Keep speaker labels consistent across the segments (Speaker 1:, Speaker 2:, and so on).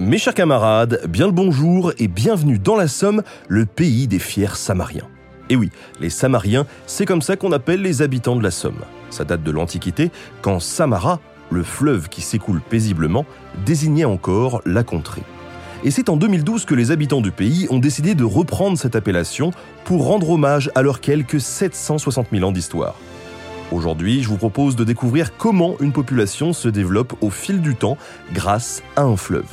Speaker 1: Mes chers camarades, bien le bonjour et bienvenue dans la Somme, le pays des fiers Samariens. Et oui, les Samariens, c'est comme ça qu'on appelle les habitants de la Somme. Ça date de l'Antiquité, quand Samara, le fleuve qui s'écoule paisiblement, désignait encore la contrée. Et c'est en 2012 que les habitants du pays ont décidé de reprendre cette appellation pour rendre hommage à leurs quelques 760 000 ans d'histoire. Aujourd'hui, je vous propose de découvrir comment une population se développe au fil du temps grâce à un fleuve.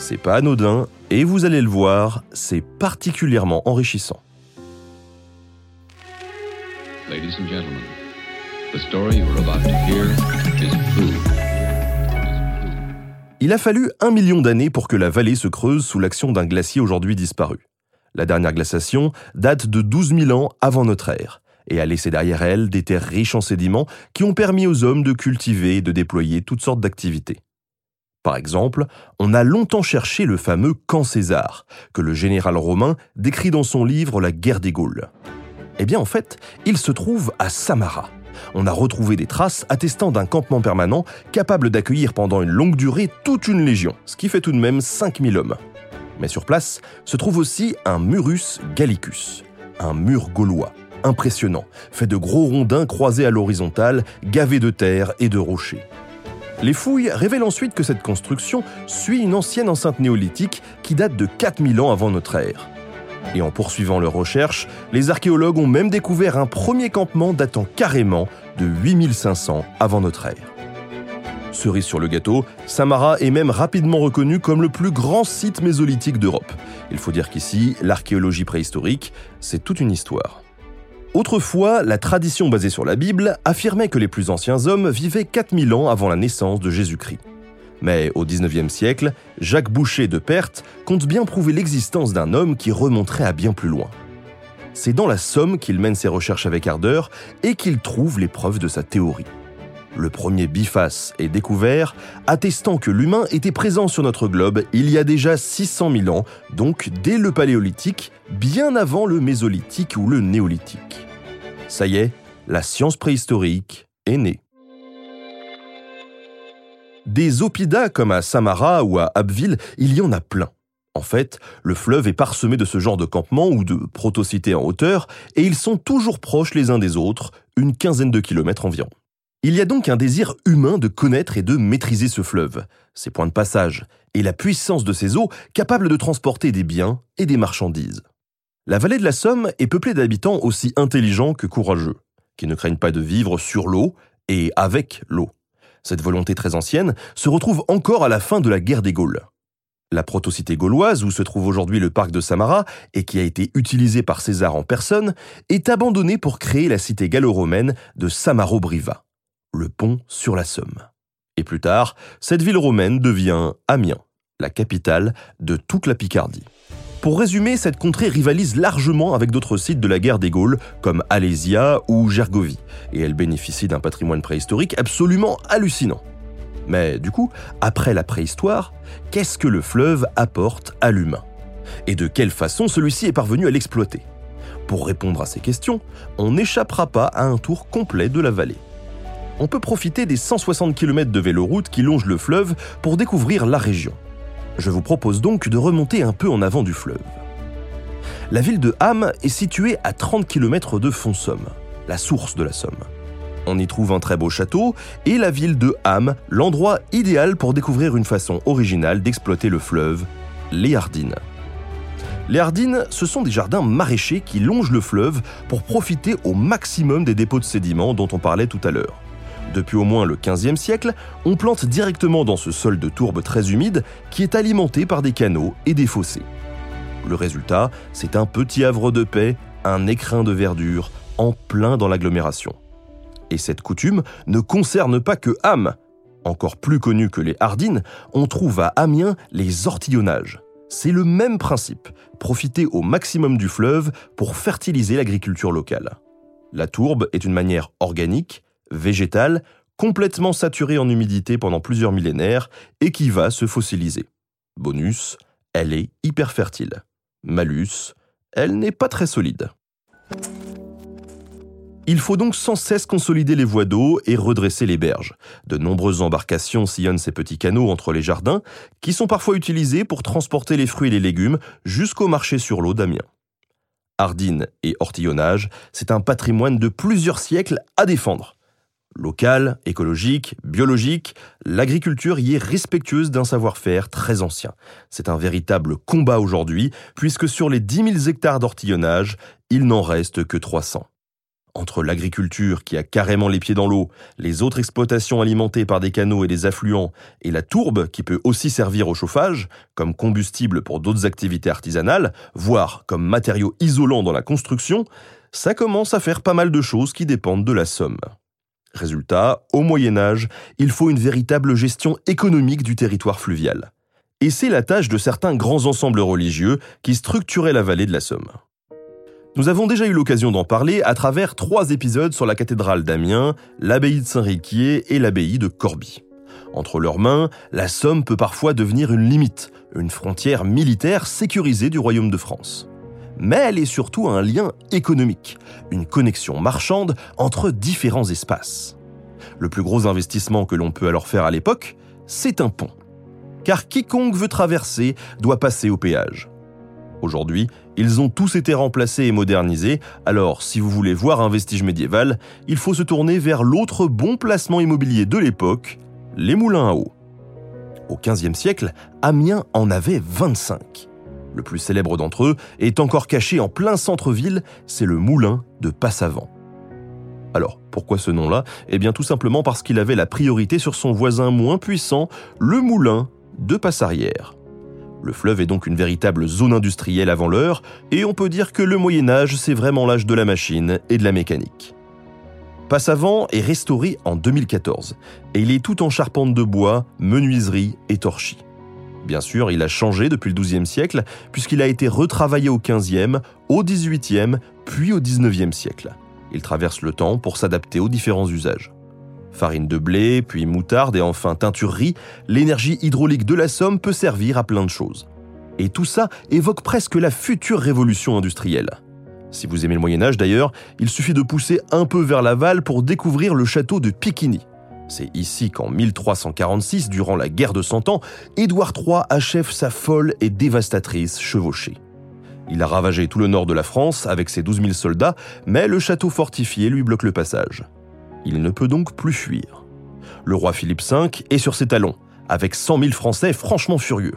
Speaker 1: C'est pas anodin et vous allez le voir, c'est particulièrement enrichissant. Il a fallu un million d'années pour que la vallée se creuse sous l'action d'un glacier aujourd'hui disparu. La dernière glaciation date de 12 000 ans avant notre ère et a laissé derrière elle des terres riches en sédiments qui ont permis aux hommes de cultiver et de déployer toutes sortes d'activités. Par exemple, on a longtemps cherché le fameux camp César, que le général romain décrit dans son livre La guerre des Gaules. Eh bien en fait, il se trouve à Samara. On a retrouvé des traces attestant d'un campement permanent capable d'accueillir pendant une longue durée toute une légion, ce qui fait tout de même 5000 hommes. Mais sur place se trouve aussi un Murus Gallicus, un mur gaulois, impressionnant, fait de gros rondins croisés à l'horizontale, gavés de terre et de rochers. Les fouilles révèlent ensuite que cette construction suit une ancienne enceinte néolithique qui date de 4000 ans avant notre ère. Et en poursuivant leurs recherches, les archéologues ont même découvert un premier campement datant carrément de 8500 avant notre ère. Cerise sur le gâteau, Samara est même rapidement reconnu comme le plus grand site mésolithique d'Europe. Il faut dire qu'ici, l'archéologie préhistorique, c'est toute une histoire. Autrefois, la tradition basée sur la Bible affirmait que les plus anciens hommes vivaient 4000 ans avant la naissance de Jésus-Christ. Mais au XIXe siècle, Jacques Boucher de Perthes compte bien prouver l'existence d'un homme qui remonterait à bien plus loin. C'est dans la Somme qu'il mène ses recherches avec ardeur et qu'il trouve les preuves de sa théorie. Le premier biface est découvert, attestant que l'humain était présent sur notre globe il y a déjà 600 000 ans, donc dès le Paléolithique, bien avant le Mésolithique ou le Néolithique. Ça y est, la science préhistorique est née. Des oppida comme à Samara ou à Abbeville, il y en a plein. En fait, le fleuve est parsemé de ce genre de campements ou de protocités en hauteur, et ils sont toujours proches les uns des autres, une quinzaine de kilomètres environ. Il y a donc un désir humain de connaître et de maîtriser ce fleuve, ses points de passage, et la puissance de ses eaux capables de transporter des biens et des marchandises. La vallée de la Somme est peuplée d'habitants aussi intelligents que courageux, qui ne craignent pas de vivre sur l'eau et avec l'eau. Cette volonté très ancienne se retrouve encore à la fin de la guerre des Gaules. La protocité gauloise, où se trouve aujourd'hui le parc de Samara, et qui a été utilisée par César en personne, est abandonnée pour créer la cité gallo-romaine de Samaro-Briva le pont sur la Somme. Et plus tard, cette ville romaine devient Amiens, la capitale de toute la Picardie. Pour résumer, cette contrée rivalise largement avec d'autres sites de la guerre des Gaules, comme Alésia ou Gergovie, et elle bénéficie d'un patrimoine préhistorique absolument hallucinant. Mais du coup, après la préhistoire, qu'est-ce que le fleuve apporte à l'humain? Et de quelle façon celui-ci est parvenu à l'exploiter? Pour répondre à ces questions, on n'échappera pas à un tour complet de la vallée on peut profiter des 160 km de véloroute qui longent le fleuve pour découvrir la région. Je vous propose donc de remonter un peu en avant du fleuve. La ville de Ham est située à 30 km de Font-Somme, la source de la Somme. On y trouve un très beau château et la ville de Ham, l'endroit idéal pour découvrir une façon originale d'exploiter le fleuve, les Hardines. Les Hardines, ce sont des jardins maraîchers qui longent le fleuve pour profiter au maximum des dépôts de sédiments dont on parlait tout à l'heure. Depuis au moins le XVe siècle, on plante directement dans ce sol de tourbe très humide qui est alimenté par des canaux et des fossés. Le résultat, c'est un petit havre de paix, un écrin de verdure, en plein dans l'agglomération. Et cette coutume ne concerne pas que Ham. Encore plus connu que les Hardines, on trouve à Amiens les ortillonnages. C'est le même principe, profiter au maximum du fleuve pour fertiliser l'agriculture locale. La tourbe est une manière organique, végétale, complètement saturée en humidité pendant plusieurs millénaires et qui va se fossiliser. Bonus, elle est hyper fertile. Malus, elle n'est pas très solide. Il faut donc sans cesse consolider les voies d'eau et redresser les berges. De nombreuses embarcations sillonnent ces petits canaux entre les jardins, qui sont parfois utilisés pour transporter les fruits et les légumes jusqu'au marché sur l'eau d'Amiens. Hardine et ortillonnage, c'est un patrimoine de plusieurs siècles à défendre. Local, écologique, biologique, l'agriculture y est respectueuse d'un savoir-faire très ancien. C'est un véritable combat aujourd'hui, puisque sur les 10 000 hectares d'ortillonnage, il n'en reste que 300. Entre l'agriculture qui a carrément les pieds dans l'eau, les autres exploitations alimentées par des canaux et des affluents, et la tourbe qui peut aussi servir au chauffage, comme combustible pour d'autres activités artisanales, voire comme matériau isolant dans la construction, ça commence à faire pas mal de choses qui dépendent de la somme. Résultat, au Moyen Âge, il faut une véritable gestion économique du territoire fluvial. Et c'est la tâche de certains grands ensembles religieux qui structuraient la vallée de la Somme. Nous avons déjà eu l'occasion d'en parler à travers trois épisodes sur la cathédrale d'Amiens, l'abbaye de Saint-Riquier et l'abbaye de Corbie. Entre leurs mains, la Somme peut parfois devenir une limite, une frontière militaire sécurisée du royaume de France mais elle est surtout un lien économique, une connexion marchande entre différents espaces. Le plus gros investissement que l'on peut alors faire à l'époque, c'est un pont. Car quiconque veut traverser doit passer au péage. Aujourd'hui, ils ont tous été remplacés et modernisés, alors si vous voulez voir un vestige médiéval, il faut se tourner vers l'autre bon placement immobilier de l'époque, les moulins à eau. Au XVe siècle, Amiens en avait 25. Le plus célèbre d'entre eux est encore caché en plein centre-ville, c'est le moulin de Passavant. Alors, pourquoi ce nom-là? Eh bien tout simplement parce qu'il avait la priorité sur son voisin moins puissant, le moulin de Passarière. Le fleuve est donc une véritable zone industrielle avant l'heure, et on peut dire que le Moyen Âge, c'est vraiment l'âge de la machine et de la mécanique. Passavant est restauré en 2014, et il est tout en charpente de bois, menuiserie et torchis. Bien sûr, il a changé depuis le XIIe siècle, puisqu'il a été retravaillé au XVe, au XVIIIe, puis au XIXe siècle. Il traverse le temps pour s'adapter aux différents usages. Farine de blé, puis moutarde et enfin teinturerie, l'énergie hydraulique de la Somme peut servir à plein de choses. Et tout ça évoque presque la future révolution industrielle. Si vous aimez le Moyen Âge d'ailleurs, il suffit de pousser un peu vers l'aval pour découvrir le château de Piquigny. C'est ici qu'en 1346, durant la guerre de Cent Ans, Édouard III achève sa folle et dévastatrice chevauchée. Il a ravagé tout le nord de la France avec ses 12 000 soldats, mais le château fortifié lui bloque le passage. Il ne peut donc plus fuir. Le roi Philippe V est sur ses talons, avec 100 000 Français franchement furieux.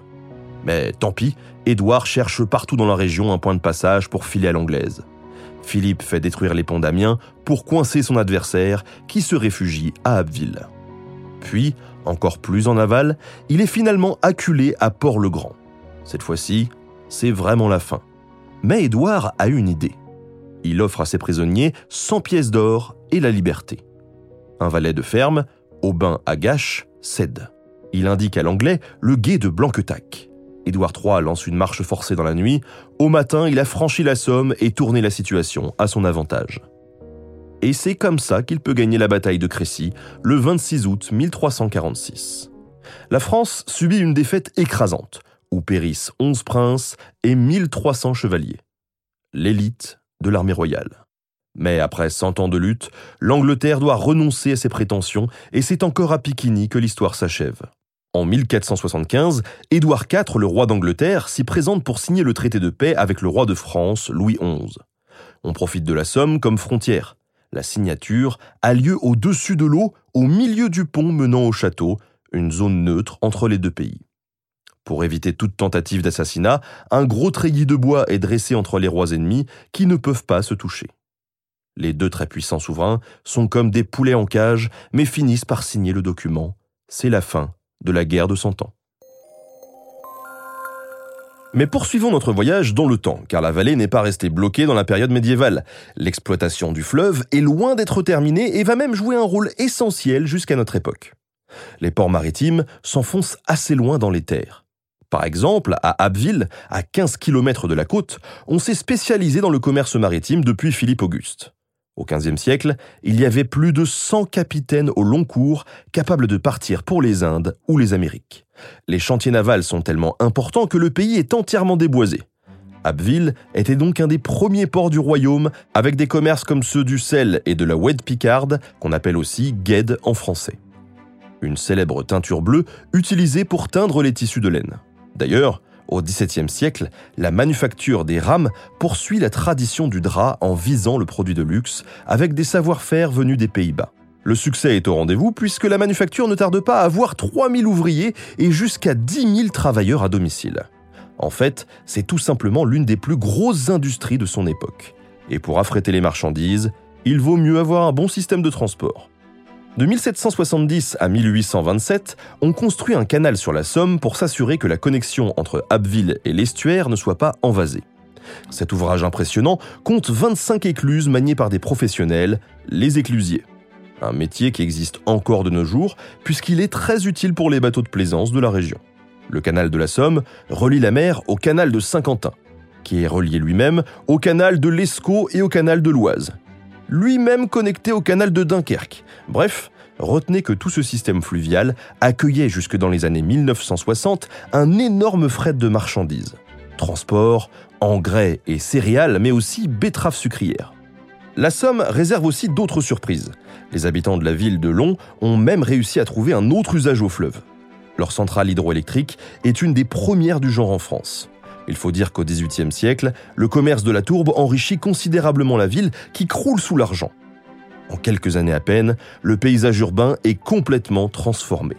Speaker 1: Mais tant pis, Édouard cherche partout dans la région un point de passage pour filer à l'anglaise. Philippe fait détruire les ponts d'Amiens pour coincer son adversaire qui se réfugie à Abbeville. Puis, encore plus en aval, il est finalement acculé à Port-le-Grand. Cette fois-ci, c'est vraiment la fin. Mais Édouard a une idée. Il offre à ses prisonniers 100 pièces d'or et la liberté. Un valet de ferme, Aubin Agache, cède. Il indique à l'anglais le guet de Blanquetac. Édouard III lance une marche forcée dans la nuit. Au matin, il a franchi la Somme et tourné la situation à son avantage. Et c'est comme ça qu'il peut gagner la bataille de Crécy le 26 août 1346. La France subit une défaite écrasante, où périssent 11 princes et 1300 chevaliers. L'élite de l'armée royale. Mais après 100 ans de lutte, l'Angleterre doit renoncer à ses prétentions et c'est encore à Piquigny que l'histoire s'achève. En 1475, Édouard IV, le roi d'Angleterre, s'y présente pour signer le traité de paix avec le roi de France, Louis XI. On profite de la Somme comme frontière. La signature a lieu au-dessus de l'eau, au milieu du pont menant au château, une zone neutre entre les deux pays. Pour éviter toute tentative d'assassinat, un gros treillis de bois est dressé entre les rois ennemis qui ne peuvent pas se toucher. Les deux très puissants souverains sont comme des poulets en cage, mais finissent par signer le document. C'est la fin de la guerre de Cent Ans. Mais poursuivons notre voyage dans le temps, car la vallée n'est pas restée bloquée dans la période médiévale. L'exploitation du fleuve est loin d'être terminée et va même jouer un rôle essentiel jusqu'à notre époque. Les ports maritimes s'enfoncent assez loin dans les terres. Par exemple, à Abbeville, à 15 km de la côte, on s'est spécialisé dans le commerce maritime depuis Philippe Auguste. Au XVe siècle, il y avait plus de 100 capitaines au long cours capables de partir pour les Indes ou les Amériques. Les chantiers navals sont tellement importants que le pays est entièrement déboisé. Abbeville était donc un des premiers ports du royaume, avec des commerces comme ceux du sel et de la oued picarde, qu'on appelle aussi gued en français. Une célèbre teinture bleue utilisée pour teindre les tissus de laine. D'ailleurs, au XVIIe siècle, la manufacture des rames poursuit la tradition du drap en visant le produit de luxe, avec des savoir-faire venus des Pays-Bas. Le succès est au rendez-vous puisque la manufacture ne tarde pas à avoir 3000 ouvriers et jusqu'à 10 000 travailleurs à domicile. En fait, c'est tout simplement l'une des plus grosses industries de son époque. Et pour affréter les marchandises, il vaut mieux avoir un bon système de transport. De 1770 à 1827, on construit un canal sur la Somme pour s'assurer que la connexion entre Abbeville et l'estuaire ne soit pas envasée. Cet ouvrage impressionnant compte 25 écluses maniées par des professionnels, les éclusiers. Un métier qui existe encore de nos jours puisqu'il est très utile pour les bateaux de plaisance de la région. Le canal de la Somme relie la mer au canal de Saint-Quentin, qui est relié lui-même au canal de l'Escaut et au canal de l'Oise, lui-même connecté au canal de Dunkerque. Bref, retenez que tout ce système fluvial accueillait jusque dans les années 1960 un énorme fret de marchandises. Transport, engrais et céréales, mais aussi betteraves sucrières. La Somme réserve aussi d'autres surprises. Les habitants de la ville de Long ont même réussi à trouver un autre usage au fleuve. Leur centrale hydroélectrique est une des premières du genre en France. Il faut dire qu'au XVIIIe siècle, le commerce de la tourbe enrichit considérablement la ville qui croule sous l'argent. En quelques années à peine, le paysage urbain est complètement transformé.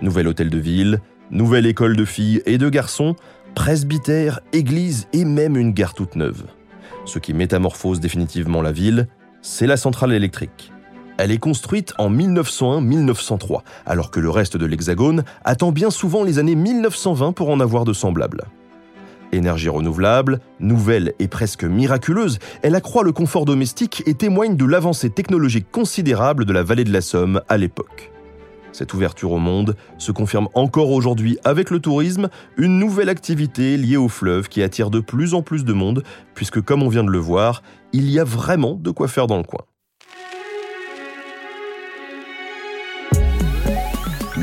Speaker 1: Nouvel hôtel de ville, nouvelle école de filles et de garçons, presbytère, église et même une gare toute neuve. Ce qui métamorphose définitivement la ville, c'est la centrale électrique. Elle est construite en 1901-1903, alors que le reste de l'Hexagone attend bien souvent les années 1920 pour en avoir de semblables. Énergie renouvelable, nouvelle et presque miraculeuse, elle accroît le confort domestique et témoigne de l'avancée technologique considérable de la vallée de la Somme à l'époque. Cette ouverture au monde se confirme encore aujourd'hui avec le tourisme, une nouvelle activité liée au fleuve qui attire de plus en plus de monde, puisque comme on vient de le voir, il y a vraiment de quoi faire dans le coin.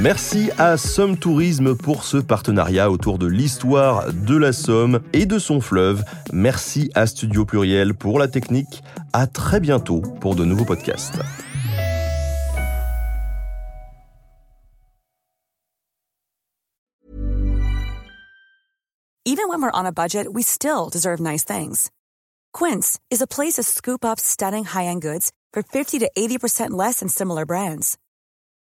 Speaker 1: Merci à Somme Tourisme pour ce partenariat autour de l'histoire de la Somme et de son fleuve. Merci à Studio Pluriel pour la technique. À très bientôt pour de nouveaux podcasts.
Speaker 2: Even when we're on a budget, we still deserve nice things. Quince is a place to scoop up stunning high-end goods for 50 to 80% less than similar brands.